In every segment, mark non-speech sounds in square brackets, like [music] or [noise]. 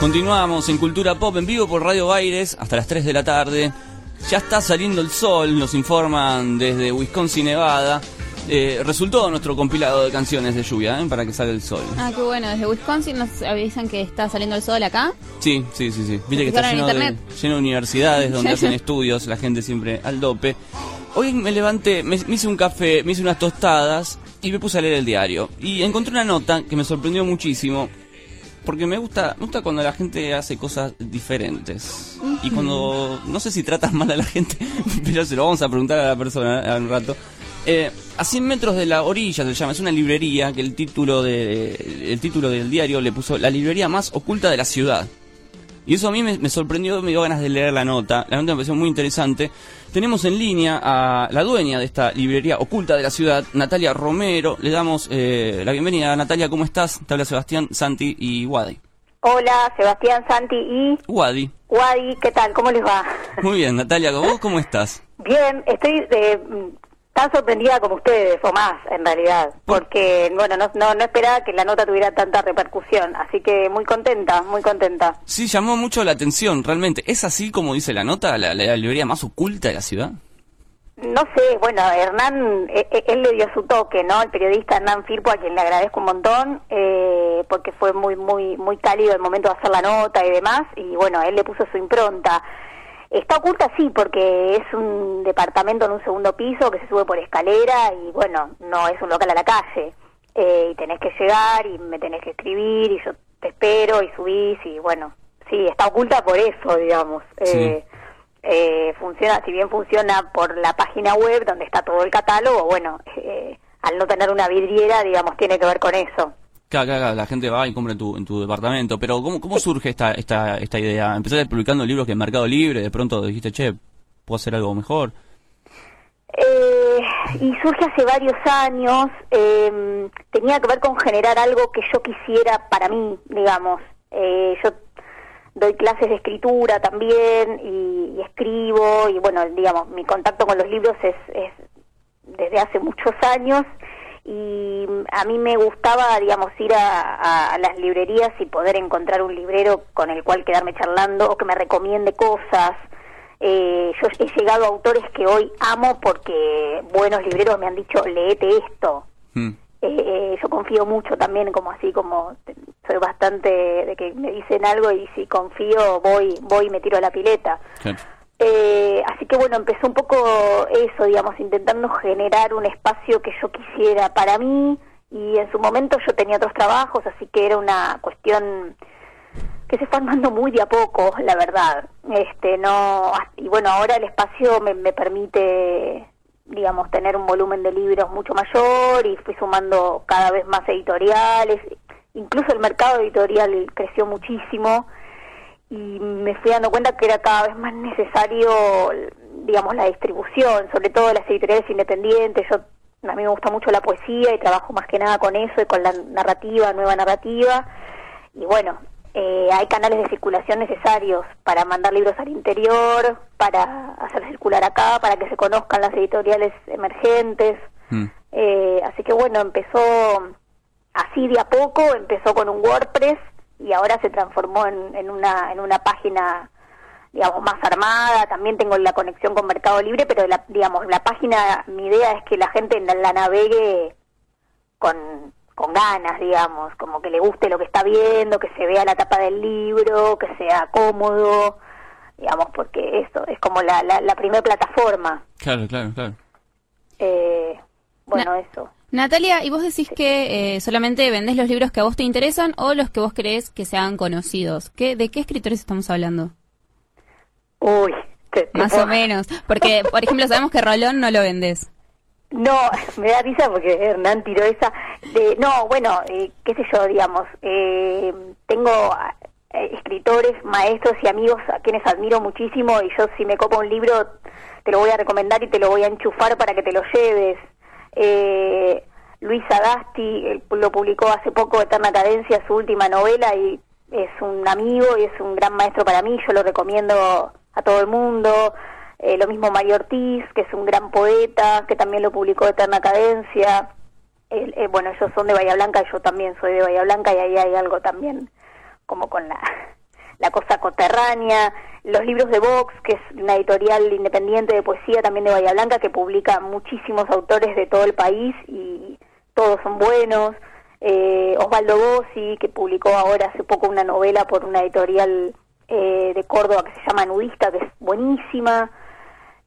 Continuamos en Cultura Pop en vivo por Radio Baires hasta las 3 de la tarde. Ya está saliendo el sol, nos informan desde Wisconsin, Nevada. Eh, resultó nuestro compilado de canciones de lluvia, ¿eh? para que salga el sol. Ah, qué bueno. Desde Wisconsin nos avisan que está saliendo el sol acá. Sí, sí, sí, sí. Viste que está lleno de, lleno de universidades donde [laughs] hacen estudios, la gente siempre al dope. Hoy me levanté, me, me hice un café, me hice unas tostadas y me puse a leer el diario. Y encontré una nota que me sorprendió muchísimo. Porque me gusta, me gusta cuando la gente hace cosas diferentes. Y cuando, no sé si tratas mal a la gente, [laughs] pero se lo vamos a preguntar a la persona en un rato. Eh, a 100 metros de la orilla se llama, es una librería que el título, de, el título del diario le puso La librería más oculta de la ciudad. Y eso a mí me, me sorprendió, me dio ganas de leer la nota. La nota me pareció muy interesante. Tenemos en línea a la dueña de esta librería oculta de la ciudad, Natalia Romero. Le damos eh, la bienvenida. Natalia, ¿cómo estás? Te habla Sebastián, Santi y Wadi. Hola, Sebastián, Santi y Wadi. Wadi, ¿qué tal? ¿Cómo les va? Muy bien, Natalia, ¿vos cómo estás? Bien, estoy eh, tan sorprendida como ustedes, o más, en realidad, porque, bueno, no, no, no esperaba que la nota tuviera tanta repercusión, así que muy contenta, muy contenta. Sí, llamó mucho la atención, realmente. ¿Es así como dice la nota, la, la librería más oculta de la ciudad? No sé, bueno, Hernán, eh, eh, él le dio su toque, ¿no? El periodista Hernán Firpo, a quien le agradezco un montón, eh, porque fue muy, muy, muy cálido el momento de hacer la nota y demás, y bueno, él le puso su impronta. Está oculta, sí, porque es un departamento en un segundo piso que se sube por escalera y bueno, no es un local a la calle. Eh, y tenés que llegar y me tenés que escribir y yo te espero y subís y bueno, sí, está oculta por eso, digamos. Eh, eh, funciona, si bien funciona por la página web donde está todo el catálogo, bueno, eh, al no tener una vidriera, digamos, tiene que ver con eso. Claro, la gente va y compra en tu, en tu departamento. Pero ¿cómo, cómo surge esta, esta, esta idea? Empezaste publicando libros que en Mercado Libre, de pronto dijiste, che, ¿puedo hacer algo mejor? Eh, y surge hace varios años, eh, tenía que ver con generar algo que yo quisiera para mí, digamos. Eh, yo doy clases de escritura también y, y escribo y bueno, digamos, mi contacto con los libros es, es desde hace muchos años y a mí me gustaba, digamos, ir a, a- las librerías y poder encontrar un librero con el cual quedarme charlando o que me recomiende cosas. Eh, yo he llegado a autores que hoy amo porque buenos libreros me han dicho, leete esto. Hmm. Eh, yo confío mucho también, como así, como soy bastante de que me dicen algo y si confío voy, voy y me tiro a la pileta. Claro. Eh, así que bueno, empezó un poco eso, digamos, intentando generar un espacio que yo quisiera para mí y en su momento yo tenía otros trabajos, así que era una cuestión que se fue armando muy de a poco, la verdad. Este, no, y bueno, ahora el espacio me, me permite, digamos, tener un volumen de libros mucho mayor y fui sumando cada vez más editoriales, incluso el mercado editorial creció muchísimo y me fui dando cuenta que era cada vez más necesario, digamos, la distribución, sobre todo las editoriales independientes. Yo a mí me gusta mucho la poesía y trabajo más que nada con eso y con la narrativa, nueva narrativa. Y bueno, eh, hay canales de circulación necesarios para mandar libros al interior, para hacer circular acá, para que se conozcan las editoriales emergentes. Hmm. Eh, así que bueno, empezó así de a poco, empezó con un WordPress y ahora se transformó en, en una en una página digamos más armada. También tengo la conexión con Mercado Libre pero la, digamos la página mi idea es que la gente la, la navegue con con ganas digamos como que le guste lo que está viendo que se vea la tapa del libro que sea cómodo digamos porque eso es como la la, la primera plataforma. Claro, claro, claro. eh, bueno eso Natalia, ¿y vos decís que eh, solamente vendés los libros que a vos te interesan o los que vos crees que sean conocidos? ¿Qué, ¿De qué escritores estamos hablando? Uy, te- te Más puedo- o menos. Porque, por ejemplo, sabemos que Rolón no lo vendés. No, [laughs] me da risa porque Hernán tiró esa. De, no, bueno, eh, qué sé yo, digamos, eh, tengo eh, escritores, maestros y amigos a quienes admiro muchísimo y yo si me copa un libro te lo voy a recomendar y te lo voy a enchufar para que te lo lleves. Eh, Luis Agasti él lo publicó hace poco, Eterna Cadencia, su última novela y es un amigo y es un gran maestro para mí, yo lo recomiendo a todo el mundo. Eh, lo mismo Mario Ortiz, que es un gran poeta, que también lo publicó Eterna Cadencia. Él, eh, bueno, ellos son de Bahía Blanca, yo también soy de Bahía Blanca y ahí hay algo también como con la, la cosa coterránea. Los libros de Vox, que es una editorial independiente de poesía también de Bahía Blanca, que publica muchísimos autores de todo el país y todos son buenos. Eh, Osvaldo Bossi, que publicó ahora hace poco una novela por una editorial eh, de Córdoba que se llama Nudista, que es buenísima.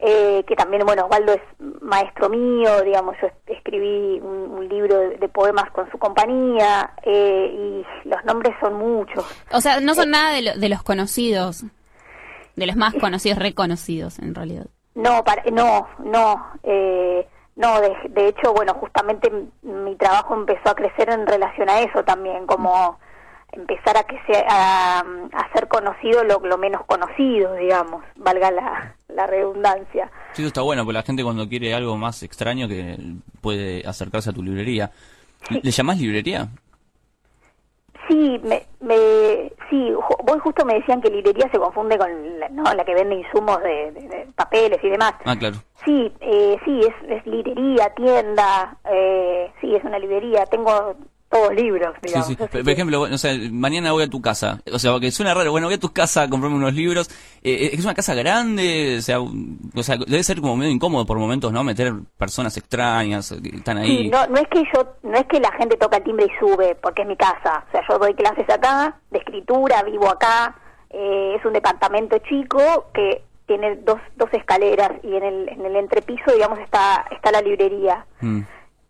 Eh, que también, bueno, Osvaldo es maestro mío, digamos, yo es- escribí un, un libro de, de poemas con su compañía eh, y los nombres son muchos. O sea, no son nada de, lo- de los conocidos. De los más conocidos, reconocidos, en realidad. No, para, no, no, eh, no, de, de hecho, bueno, justamente mi trabajo empezó a crecer en relación a eso también, como empezar a que sea, a, a ser conocido lo, lo menos conocido, digamos, valga la, la redundancia. Sí, eso está bueno, porque la gente cuando quiere algo más extraño que puede acercarse a tu librería. ¿Le llamás librería? Sí, me, me, sí, vos justo me decían que librería se confunde con la, ¿no? la que vende insumos de, de- de papeles y demás. Ah, claro. Sí, eh, sí, es, es librería, tienda, eh, sí, es una librería. Tengo todos libros, Sí, digamos. sí. así Por ejemplo, o sea, mañana voy a tu casa. O sea, que suena raro. Bueno, voy a tu casa a comprarme unos libros. Eh, ¿Es una casa grande? O sea, o sea, debe ser como medio incómodo por momentos, ¿no? Meter personas extrañas eh, que están ahí. Sí, no, no es que yo, no es que la gente toca el timbre y sube, porque es mi casa. O sea, yo doy clases acá, de escritura, vivo acá. eh, es un departamento chico que tiene dos, dos escaleras y en el, en el entrepiso, digamos, está, está la librería. Mm.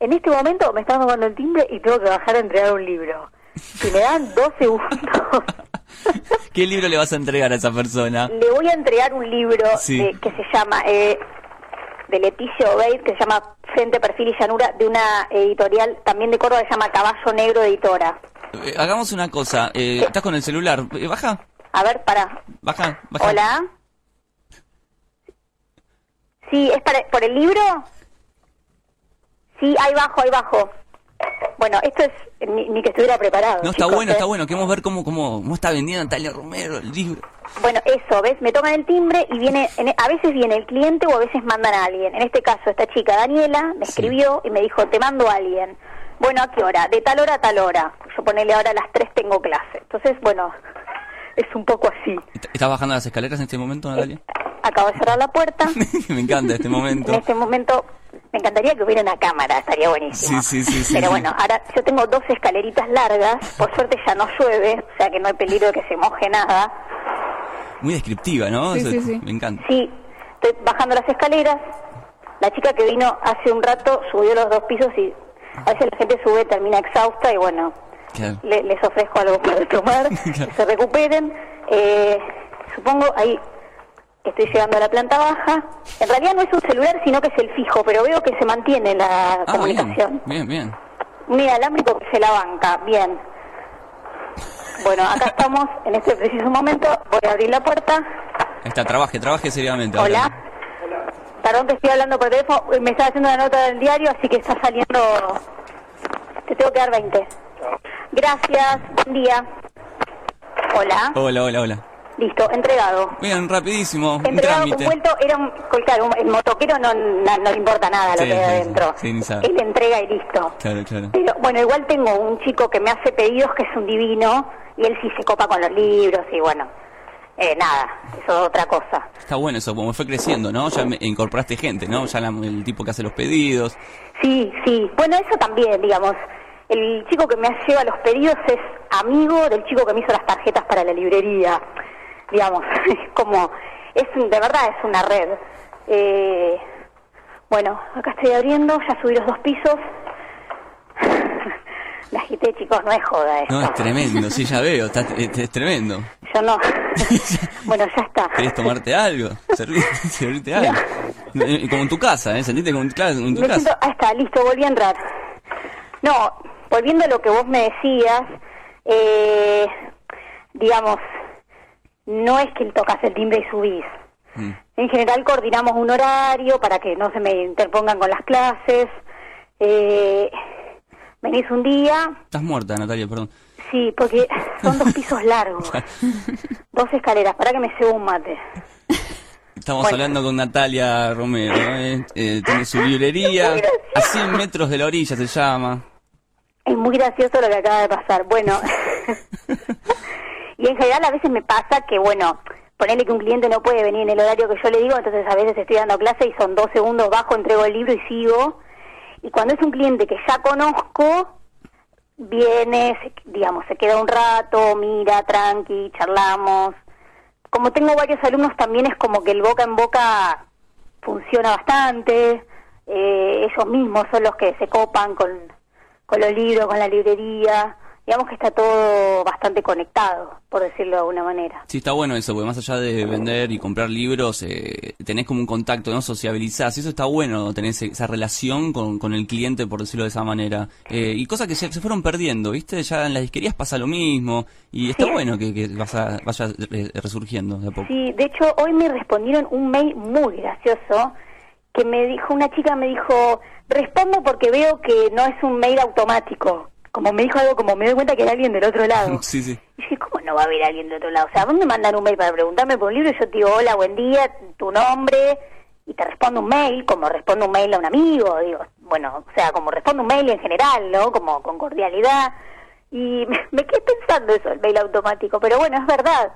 En este momento me están tocando el timbre y tengo que bajar a entregar un libro. Si me dan dos segundos, [laughs] ¿Qué libro le vas a entregar a esa persona? le voy a entregar un libro Sí. de- que se llama, eh, de Leticia Obeid, que se llama Frente, Perfil y Llanura, de una editorial también de Córdoba, que se llama Caballo Negro Editora. Eh, hagamos una cosa. Eh, ¿Estás con el celular? Eh, baja, A ver, para. baja, baja. Hola. Sí, ¿es para, por el libro? Sí, ahí bajo, ahí bajo. Bueno, esto es ni, ni que estuviera preparado. No, está chicos, bueno, ¿eh? está bueno. Queremos ver cómo, cómo, cómo está vendiendo Natalia Romero el libro. Bueno, eso, ¿ves? Me tocan el timbre y viene, en- a veces viene el cliente o a veces mandan a alguien. En este caso, esta chica, Daniela, me Sí. escribió y me dijo, te mando a alguien. Bueno, ¿a qué hora? De tal hora a tal hora. Yo ponele ahora a las 3 tengo clase. Entonces, bueno, [laughs] es un poco así. ¿Est- ¿Estás bajando las escaleras en este momento, Natalia? Acabo de cerrar la puerta. [laughs] Me encanta este momento. En este momento me encantaría que hubiera una cámara, estaría buenísimo. Sí, sí, sí, sí, Pero sí. bueno, ahora yo tengo dos escaleritas largas, por suerte ya no llueve, o sea que no hay peligro de que se moje nada. Muy descriptiva, ¿no? Sí, Eso- sí, sí. Me encanta. Sí, estoy bajando las escaleras. La chica que vino hace un rato subió los dos pisos y a veces la gente sube, termina exhausta y bueno, Claro. le- les ofrezco algo para tomar, [laughs] Claro. que se recuperen. Eh, supongo ahí estoy llegando a la planta baja. En realidad no es un celular, sino que es el fijo, pero veo que se mantiene la Ah, bien, comunicación. bien, bien. Un inalámbrico que se la banca, bien. Bueno, acá estamos en este preciso momento. Voy a abrir la puerta. Está, trabaje, trabaje seriamente. Hola. ahora. Perdón que estoy hablando por teléfono. Uy, Me estaba haciendo una nota del diario, así que está saliendo. Te tengo que dar 20. Gracias. Buen día. Hola. Hola, hola, hola. Listo, entregado. Bien, rapidísimo, un Entregado, trámite. envuelto, era un, claro, un- el motoquero no, no, no le importa nada lo que hay sí, adentro. Sí. Él entrega y listo. Claro, claro. Pero bueno, igual tengo un chico que me hace pedidos que es un divino y él sí se copa con los libros y bueno, eh, nada, eso es otra cosa. Está bueno eso, como fue creciendo, ¿no? Ya me- incorporaste gente, ¿no? Ya la- el tipo que hace los pedidos. Sí, sí. Bueno, eso también, digamos. El chico que me lleva los pedidos es amigo del chico que me hizo las tarjetas para la librería. Digamos, [laughs] es como, es de verdad es una red. Eh, bueno, acá estoy abriendo, ya subí los dos pisos. [laughs] La agité, chicos, no es joda esto. No, es tremendo, sí, ya veo, está, [laughs] es, es tremendo. Yo no. bueno, ya está. ¿Querés tomarte algo? Servirte algo. Eh, Como en tu casa, ¿eh? Sentiste como, claro, como en tu Me casa. siento, ah, está, listo, volví a entrar. No, volviendo a lo que vos me decías, eh, digamos, no es que tocas el timbre y subís. Mm. En general coordinamos un horario para que no se me interpongan con las clases. Eh, venís un día, Estás muerta, Natalia, perdón. sí, porque son dos pisos [laughs] largos, dos escaleras, para que me cebo un mate. Estamos Bueno. hablando con Natalia Romero, ¿eh? Eh, tiene su librería a 100 metros de la orilla, se llama. Es muy gracioso lo que acaba de pasar. Bueno, [laughs] y en general a veces me pasa que, bueno, ponerle que un cliente no puede venir en el horario que yo le digo, entonces a veces estoy dando clase y son dos segundos bajo, entrego el libro y sigo. Y cuando es un cliente que ya conozco, viene, digamos, se queda un rato, mira, tranqui, charlamos. Como tengo varios alumnos, también es como que el boca en boca funciona bastante. Eh, ellos mismos son los que se copan con, con los libros, con la librería. Digamos que está todo bastante conectado, por decirlo de alguna manera. Sí, está bueno eso, porque más allá de vender y comprar libros, eh, tenés como un contacto, ¿no? Sociabilizás, y eso está bueno, tenés esa relación con, con el cliente, por decirlo de esa manera. Eh, y cosas que se, se fueron perdiendo, ¿viste? Ya en las disquerías pasa lo mismo, y está Sí. bueno que, que vas a- vaya eh, resurgiendo de a poco. Sí, de hecho hoy me respondieron un mail muy gracioso que me dijo, una chica me dijo, respondo porque veo que no es un mail automático. Como me dijo algo, como me doy cuenta que era alguien del otro lado. [laughs] Sí, sí. Y dije, ¿cómo no va a haber alguien del otro lado? O sea, vos me mandan un mail para preguntarme por un libro y yo te digo, hola, buen día, tu nombre, y te respondo un mail, como respondo un mail a un amigo, digo, bueno, o sea, como respondo un mail en general, ¿no? Como con cordialidad. Y [laughs] me, me quedé pensando eso, el mail automático, pero bueno, es verdad.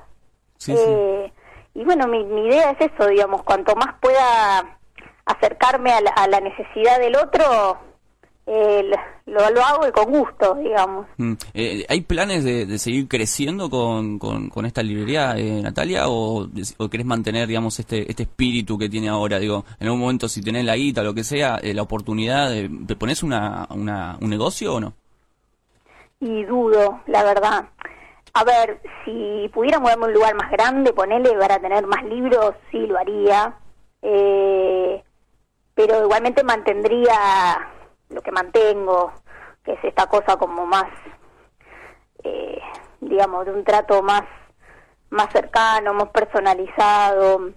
Sí, sí. Eh, y bueno, mi, mi idea es eso, digamos, cuanto más pueda acercarme a la, a la necesidad del otro, eh, lo, lo hago y con gusto, digamos. Mm. Eh, ¿Hay planes de, de seguir creciendo con, con, con esta librería, eh, Natalia? O, ¿O querés mantener, digamos, este, este espíritu que tiene ahora? Digo, en algún momento, si tenés la guita lo que sea, eh, la oportunidad, de, ¿te pones una, una, un negocio o no? Y dudo, la verdad. A ver, si pudiera moverme a un lugar más grande, ponerle para tener más libros, sí lo haría. Eh, pero igualmente mantendría lo que mantengo, que es esta cosa como más, eh, digamos, de un trato más, más cercano, más personalizado,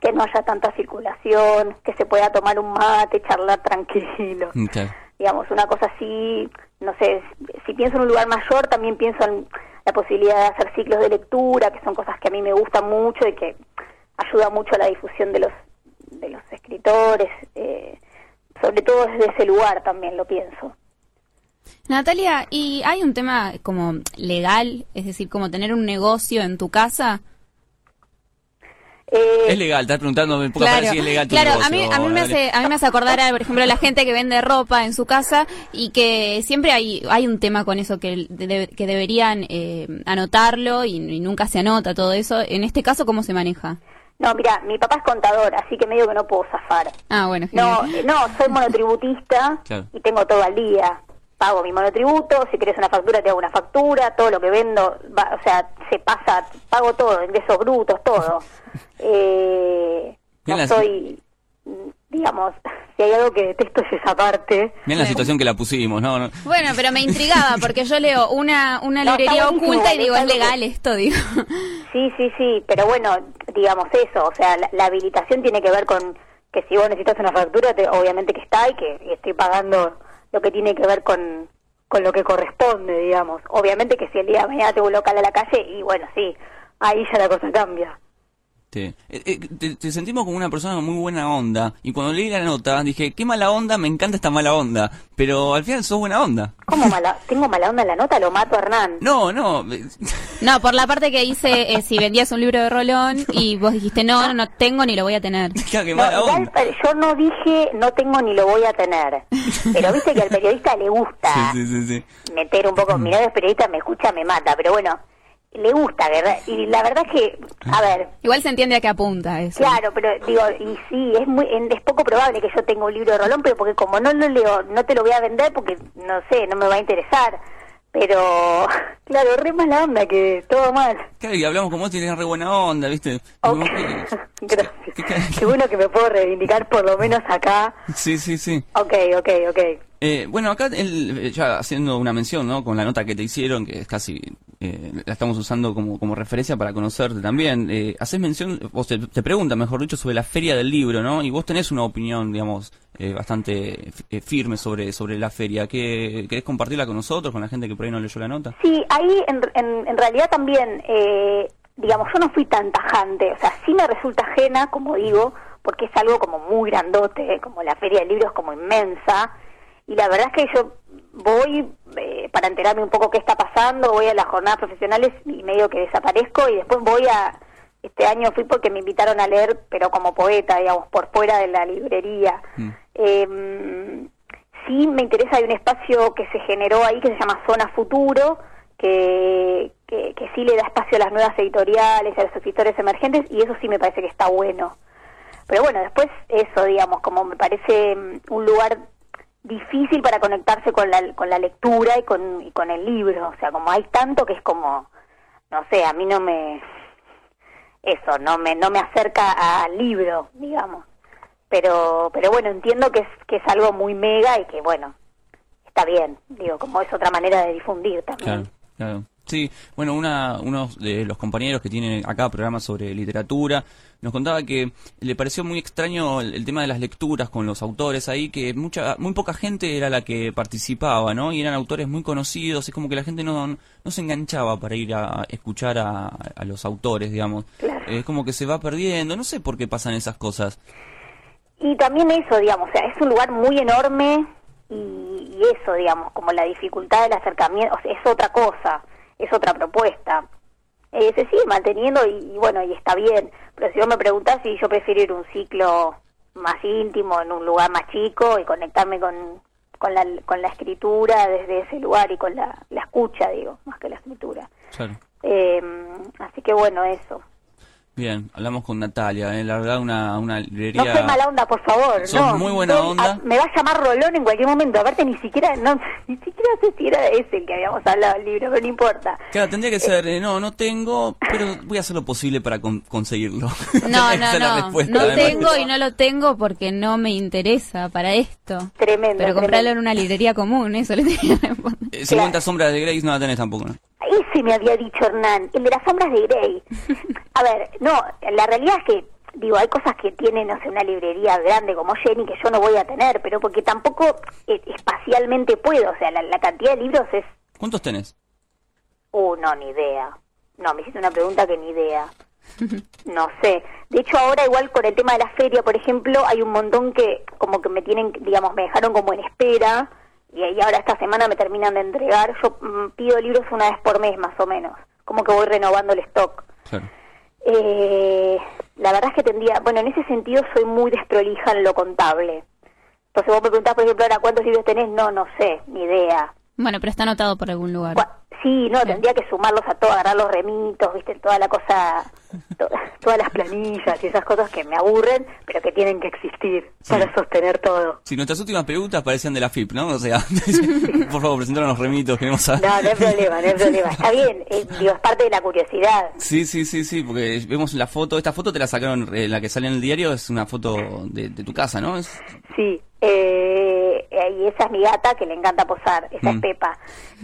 que no haya tanta circulación, que se pueda tomar un mate, charlar tranquilo. [laughs] Digamos, una cosa así, no sé, si pienso en un lugar mayor, también pienso en la posibilidad de hacer ciclos de lectura, que son cosas que a mí me gustan mucho y que ayuda mucho a la difusión de los de los escritores, eh, sobre todo desde ese lugar también lo pienso. Natalia, ¿y hay un tema como legal, es decir, como tener un negocio en tu casa? Eh, Es legal, estás preguntando en palabras si es legal tu claro, a mí, a mí me hace, a mí me hace acordar, a, por ejemplo, la gente que vende ropa en su casa y que siempre hay, hay un tema con eso que, de- que deberían eh, anotarlo y, y nunca se anota todo eso. En este caso, ¿cómo se maneja? No, mira, mi papá es contador, así que medio que no puedo zafar. Ah, bueno. No, genial. no, soy monotributista [laughs] Claro. y tengo todo al día. Pago mi monotributo, si querés una factura te hago una factura, todo lo que vendo, va- o sea, se pasa, pago todo, ingresos brutos, todo. [laughs] Eh, no soy, digamos, [laughs] si hay algo que detesto es esa parte. Miren la situación que la pusimos, ¿no? no. Bueno, pero me intrigaba porque yo leo una, una No, librería oculta y digo, es que- legal esto, digo. [laughs] Sí, sí, sí, pero bueno, digamos eso, o sea, la, la habilitación tiene que ver con que si vos necesitas una factura, te- obviamente que está y que y estoy pagando lo que tiene que ver con, con lo que corresponde, digamos. Obviamente que si el día de mañana tengo un local a la calle, y bueno, sí, ahí ya la cosa cambia. Te, eh, eh, te- te sentimos como una persona con muy buena onda. Y cuando leí la nota dije, qué mala onda, me encanta esta mala onda. Pero al final sos buena onda. ¿Cómo mala, tengo mala onda en la nota? Lo mato a Hernán. No, no. [laughs] No, por la parte que dice eh, si vendías un libro de Rolón y vos dijiste, no, no, no tengo ni lo voy a tener. [laughs] claro, qué No, mala igual, onda. yo no dije no tengo ni lo voy a tener, pero viste que al periodista le gusta [laughs] Sí, sí, sí, sí. meter un poco, mi novio es periodista, me escucha, me mata, pero bueno, le gusta, ¿verdad? Y la verdad es que, a ver... Igual se entiende a qué apunta eso. Claro, pero digo, y sí, es muy es poco probable que yo tenga un libro de Rolón, pero porque como no lo leo, no te lo voy a vender porque, no sé, no me va a interesar. Pero, [laughs] claro, re mala onda, que todo mal. Claro, y hablamos como vos tienes re buena onda, ¿viste? [laughs] Gracias. Qué bueno que me puedo reivindicar por lo menos acá. Sí, sí, sí. Ok, ok, ok. Eh, bueno, acá el, ya haciendo una mención, ¿no? Con la nota que te hicieron, que es casi eh, la estamos usando como, como referencia para conocerte también. Eh, haces mención, vos te, te pregunta, mejor dicho, sobre la feria del libro, ¿no? Y vos tenés una opinión, digamos, eh, bastante eh, firme sobre, sobre la feria. ¿Qué, ¿Querés compartirla con nosotros, con la gente que por ahí no leyó la nota? Sí, ahí en, en, en realidad también, eh, digamos, yo no fui tan tajante, o sea, sí me resulta ajena, como digo, porque es algo como muy grandote, como la feria del libro es como inmensa y la verdad es que yo voy eh, para enterarme un poco qué está pasando, voy a las jornadas profesionales y medio que desaparezco y después voy a, este año fui porque me invitaron a leer, pero como poeta, digamos, por fuera de la librería. Mm. Eh, sí me interesa, hay un espacio que se generó ahí que se llama Zona Futuro, que, que, que sí le da espacio a las nuevas editoriales, a los escritores emergentes, y eso sí me parece que está bueno. Pero bueno, después eso, digamos, como me parece mm, un lugar difícil para conectarse con la, con la lectura y con, y con el libro. O sea, como hay tanto que es como, no sé, a mí no me, eso, no me, no me acerca al libro, digamos. Pero, pero bueno, entiendo que es, que es algo muy mega y que bueno, está bien, digo, como es otra manera de difundir también. Claro, claro. Sí, bueno, una, uno de los compañeros que tiene acá programas sobre literatura nos contaba que le pareció muy extraño el, tema de las lecturas con los autores ahí, que mucha, muy poca gente era la que participaba, ¿no? Y eran autores muy conocidos, es como que la gente no, no se enganchaba para ir a escuchar a, a los autores, digamos. Es como que se va perdiendo, no sé por qué pasan esas cosas. Y también eso, digamos, o sea, es un lugar muy enorme y, y eso, digamos, como la dificultad del acercamiento, o sea, es otra cosa es otra propuesta. Eh, se sigue manteniendo y, bueno, y está bien, pero si vos me preguntás si yo prefiero ir a un ciclo más íntimo, en un lugar más chico y conectarme con, con, la, con la escritura desde ese lugar y con la, la escucha, digo, más que la escritura. Eh, así que bueno, eso. Bien, hablamos con Natalia, ¿eh? la verdad una, una librería... No soy mala onda, por favor. no, muy buena onda. me va a llamar Rolón en cualquier momento, aparte ni siquiera, no, ni siquiera sé si era ese el que habíamos hablado del libro, pero no importa. Claro, tendría que ser, eh, no, no tengo, pero voy a hacer lo posible para conseguirlo. [laughs] No, no, no, no tengo y no lo tengo porque no me interesa para esto. Tremendo. Pero comprarlo en una librería común, eso le tenía que responder. 50 sombras de Grace no la tenés tampoco, ¿no? Ese me había dicho Hernán, el de las sombras de Grey. [laughs] A ver, no, la realidad es que, digo, hay cosas que tienen, no sé, una librería grande como Jenny que yo no voy a tener, pero porque tampoco eh, espacialmente puedo, o sea, la, cantidad de libros es... ¿Cuántos tenés? Uh, no, ni idea. No, me hiciste una pregunta que ni idea. No sé. De hecho, ahora igual con el tema de la feria, por ejemplo, hay un montón que como que me tienen, digamos, me dejaron como en espera y, ahí ahora esta semana me terminan de entregar. Yo mm, pido libros una vez por mes más o menos, como que voy renovando el stock. Eh, la verdad es que tendría, bueno, en ese sentido soy muy desprolija en lo contable. Entonces vos me preguntás, por ejemplo, ahora cuántos libros tenés, no, no sé, ni idea. Bueno, pero está anotado por algún lugar. Sí, no, tendría que sumarlos a todo, agarrar los remitos, viste, toda la cosa, [laughs] todas las planillas y esas cosas que me aburren, pero que tienen que existir para sostener todo. Si nuestras últimas preguntas parecían de la FIP, ¿no? O sea, [laughs] por favor, presentaron los remitos, queremos saber. No, no hay problema, no hay problema. Está bien, eh, [laughs] digo, es parte de la curiosidad. Sí, sí, sí, sí, porque vemos la foto, esta foto te la sacaron, eh, la que sale en el diario, es una foto de, tu casa, ¿no? Es... Sí, eh, y esa es mi gata que le encanta posar, esa es mm. Pepa.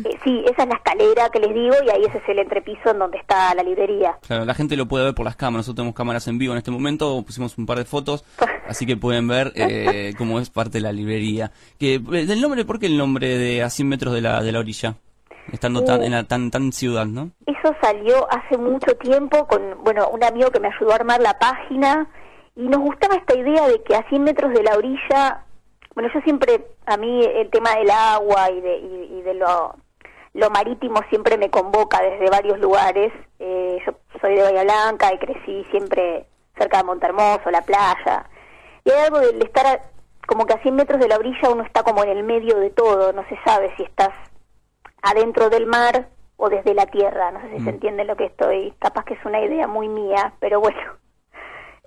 Eh, sí, esa es la escalera que les digo y ahí ese es el entrepiso en donde está la librería. Claro, la gente lo puede ver por las cámaras, nosotros tenemos cámaras en vivo en este momento, pusimos un par de fotos, [laughs] así que pueden ver eh, cómo es parte de la librería. Que, eh, ¿Del nombre, por qué el nombre de a 100 metros de la, de la orilla? Estando tan, en la tan, tan ciudad, ¿no? Eso salió hace mucho tiempo con, bueno, un amigo que me ayudó a armar la página y nos gustaba esta idea de que a 100 metros de la orilla bueno, yo siempre, a mí el tema del agua y de, y, de lo, lo marítimo siempre me convoca desde varios lugares. Eh, yo soy de Bahía Blanca y crecí siempre cerca de Montermoso, la playa. Y hay algo de estar como que a 100 metros de la orilla uno está como en el medio de todo, no se sabe si estás adentro del mar o desde la tierra. No sé si se entiende lo que estoy. Capaz que es una idea muy mía, pero bueno.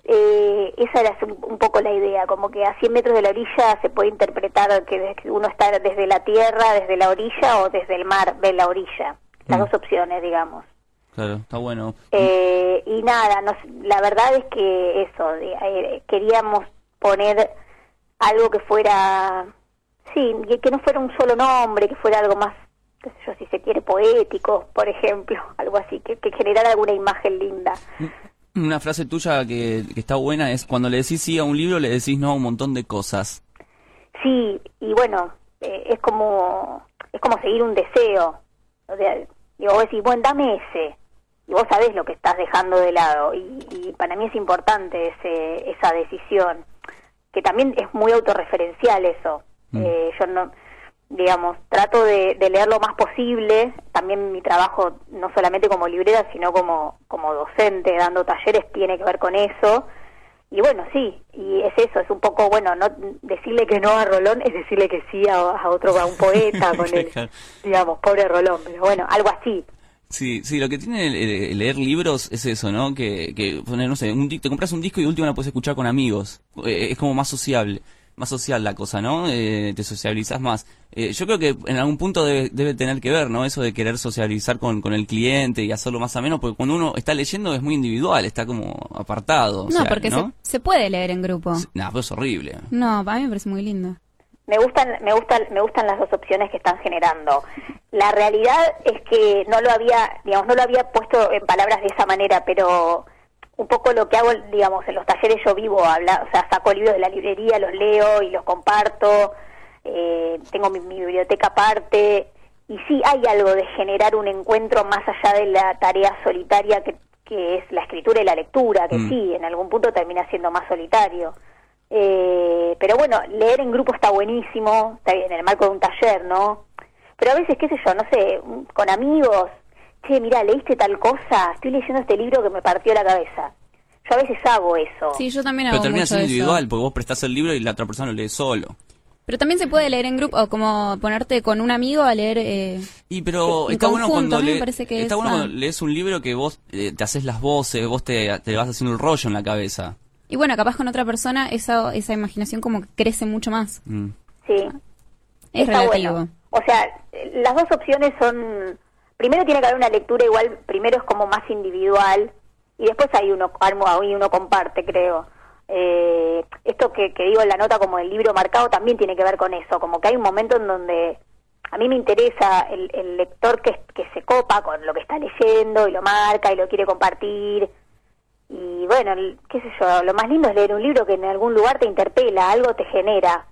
Eh, esa era un, poco la idea, como que a 100 metros de la orilla se puede interpretar que uno está desde la tierra, desde la orilla o desde el mar, de la orilla. Las dos opciones, digamos. Claro, está bueno. Eh, y nada, la verdad es que eso, eh, queríamos poner algo que fuera, sí, que, no fuera un solo nombre, que fuera algo más, qué sé yo, si se quiere, poético, por ejemplo, [laughs] algo así, que, que generara alguna imagen linda. Una frase tuya que, está buena es, cuando le decís sí a un libro, le decís no a un montón de cosas. Sí, y bueno, eh, es como es como seguir un deseo. O sea, digo, vos decís, bueno, dame ese y vos sabés lo que estás dejando de lado y, para mí es importante ese, esa decisión que también es muy autorreferencial eso mm. eh, yo no digamos trato de, leer lo más posible. También mi trabajo no solamente como librera sino como como docente dando talleres tiene que ver con eso. Y bueno sí y es eso es un poco bueno no decirle que no a Rolón es decirle que sí a, otro a un poeta [laughs] con él digamos pobre Rolón pero bueno algo así. Sí, sí, lo que tiene leer libros es eso, ¿no? Que, que no sé, un, te compras un disco y último lo puedes escuchar con amigos. Eh, es como más sociable, más social la cosa, ¿no? Eh, te socializas más. Eh, yo creo que en algún punto debe, debe tener que ver, ¿no? Eso de querer socializar con, con el cliente y hacerlo más ameno, porque cuando uno está leyendo es muy individual, está como apartado. No, porque Se, se, puede leer en grupo. No, pero es horrible. No, para mí me parece muy lindo me gustan me gustan me gustan las dos opciones que están generando la realidad es que no lo había digamos no lo había puesto en palabras de esa manera pero un poco lo que hago digamos en los talleres yo vivo habla, o sea saco libros de la librería los leo y los comparto eh, tengo mi, biblioteca aparte y sí hay algo de generar un encuentro más allá de la tarea solitaria que, que es la escritura y la lectura que mm. sí en algún punto termina siendo más solitario eh, pero bueno, leer en grupo está buenísimo, está bien, en el marco de un taller, ¿no? Pero a veces, qué sé yo, no sé, con amigos, che, mira, leíste tal cosa, estoy leyendo este libro que me partió la cabeza. Yo a veces hago eso. Sí, yo también hago Pero termina siendo individual, porque vos prestás el libro y la otra persona lo lee solo. Pero también se puede leer en grupo, o como ponerte con un amigo a leer. Eh, y pero está bueno cuando, está bueno cuando lees un libro que vos eh, te haces las voces, vos te, te vas haciendo el rollo en la cabeza. Y bueno, capaz con otra persona esa, esa imaginación como que crece mucho más. Mm. Sí. Es relativo. O sea, las dos opciones son... Primero tiene que haber una lectura igual, primero es como más individual y después hay uno, ahí uno comparte, creo. Eh, esto que, que digo en la nota como el libro marcado también tiene que ver con eso, como que hay un momento en donde a mí me interesa el, el lector que, que se copa con lo que está leyendo y lo marca y lo quiere compartir y bueno, qué sé yo, lo más lindo es leer un libro que en algún lugar te interpela, algo te genera.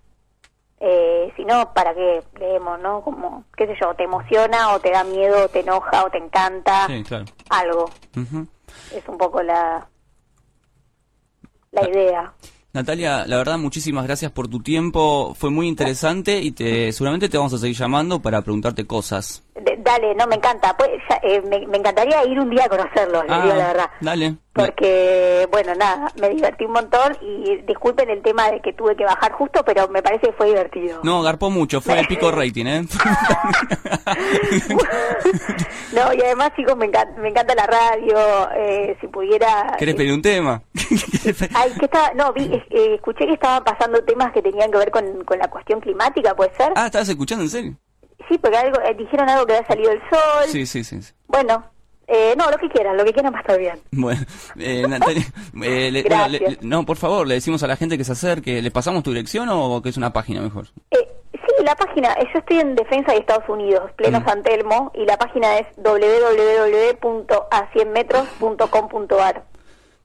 Eh, si no, ¿para qué leemos, no? Como, qué sé yo, te emociona o te da miedo, o te enoja o te encanta, algo. Es un poco la, la idea. Natalia, la verdad, muchísimas gracias por tu tiempo. Fue muy interesante y te, seguramente te vamos a seguir llamando para preguntarte cosas. Dale, no, me encanta. Pues, eh, me, encantaría ir un día a conocerlo, le digo la ah, verdad. Dale. Porque, bueno, nada, me divertí un montón y disculpen el tema de que tuve que bajar justo, pero me parece que fue divertido. No, garpó mucho, fue [laughs] el pico rating, ¿eh? [laughs] no, y además, chicos, me encanta, me encanta la radio. Eh, si pudiera. ¿Querés pedir un tema? [laughs] Ay, que está, no, vi, eh, escuché que estaban pasando temas que tenían que ver con, con la cuestión climática, ¿puede ser? Ah, ¿estabas escuchando en serio? Sí, porque algo, eh, dijeron algo que había salido el sol. Sí, sí, sí. Bueno, eh, no, lo que quieran, lo que quieran va a estar bien. [laughs] Bueno, eh, Natalia, [laughs] eh, no, por favor, le decimos a la gente que se acerque, ¿le pasamos tu dirección o que es una página mejor? Eh, sí, la página, yo estoy en Defensa de Estados Unidos, pleno mm. San Telmo, y la página es www.a100metros.com.ar.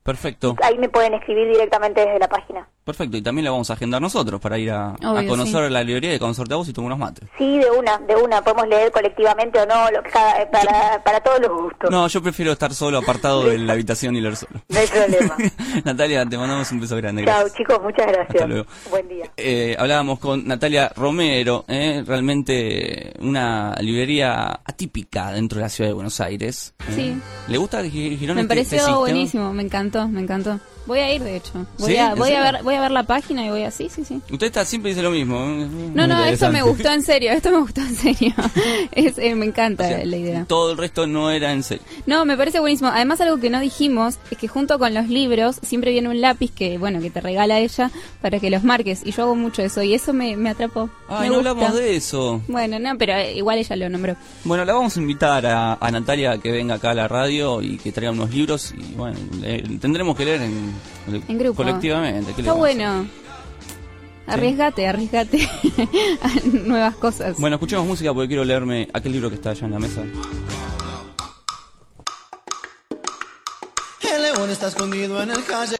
Perfecto. Ahí me pueden escribir directamente desde la página. Perfecto, y también la vamos a agendar nosotros para ir a, conocer la librería y conocerte a vos y tomar unos mates. Sí, de una, de una. Podemos leer colectivamente o no, lo que para, para todos los gustos. No, yo prefiero estar solo, apartado de la habitación y leer solo. No hay problema. [laughs] Natalia, te mandamos un beso grande. Chao, chicos, muchas gracias. Hasta luego. Buen día. Eh, hablábamos con Natalia Romero, eh, realmente una librería atípica dentro de la ciudad de Buenos Aires. Sí. ¿Le gusta Girón? Me este pareció buenísimo, me encantó, me encantó. Voy a ir, de hecho. Voy, ¿Sí? a, ¿En voy, a ver, voy a ver la página y voy a... Sí, sí, sí. Usted está, siempre dice lo mismo. ¿eh? No, no, esto me gustó en serio, esto me gustó en serio. [laughs] [laughs] Es, eh, me encanta O sea, la idea. Todo el resto no era en serio. No, me parece buenísimo. Además, algo que no dijimos es que junto con los libros siempre viene un lápiz que, bueno, que te regala ella para que los marques. Y yo hago mucho eso y eso me, me atrapó. Ay, Me no gusta. hablamos de eso. Bueno, no, pero eh, igual ella lo nombró. Bueno, la vamos a invitar a, a Natalia a que venga acá a la radio y que traiga unos libros y bueno, tendremos que leer en, En grupo. colectivamente. ¿Qué le Está bueno. Arriesgate, arriesgate [laughs] a nuevas cosas. Bueno, escuchemos música porque quiero leerme aquel libro que está allá en la mesa. El león está escondido en el calle.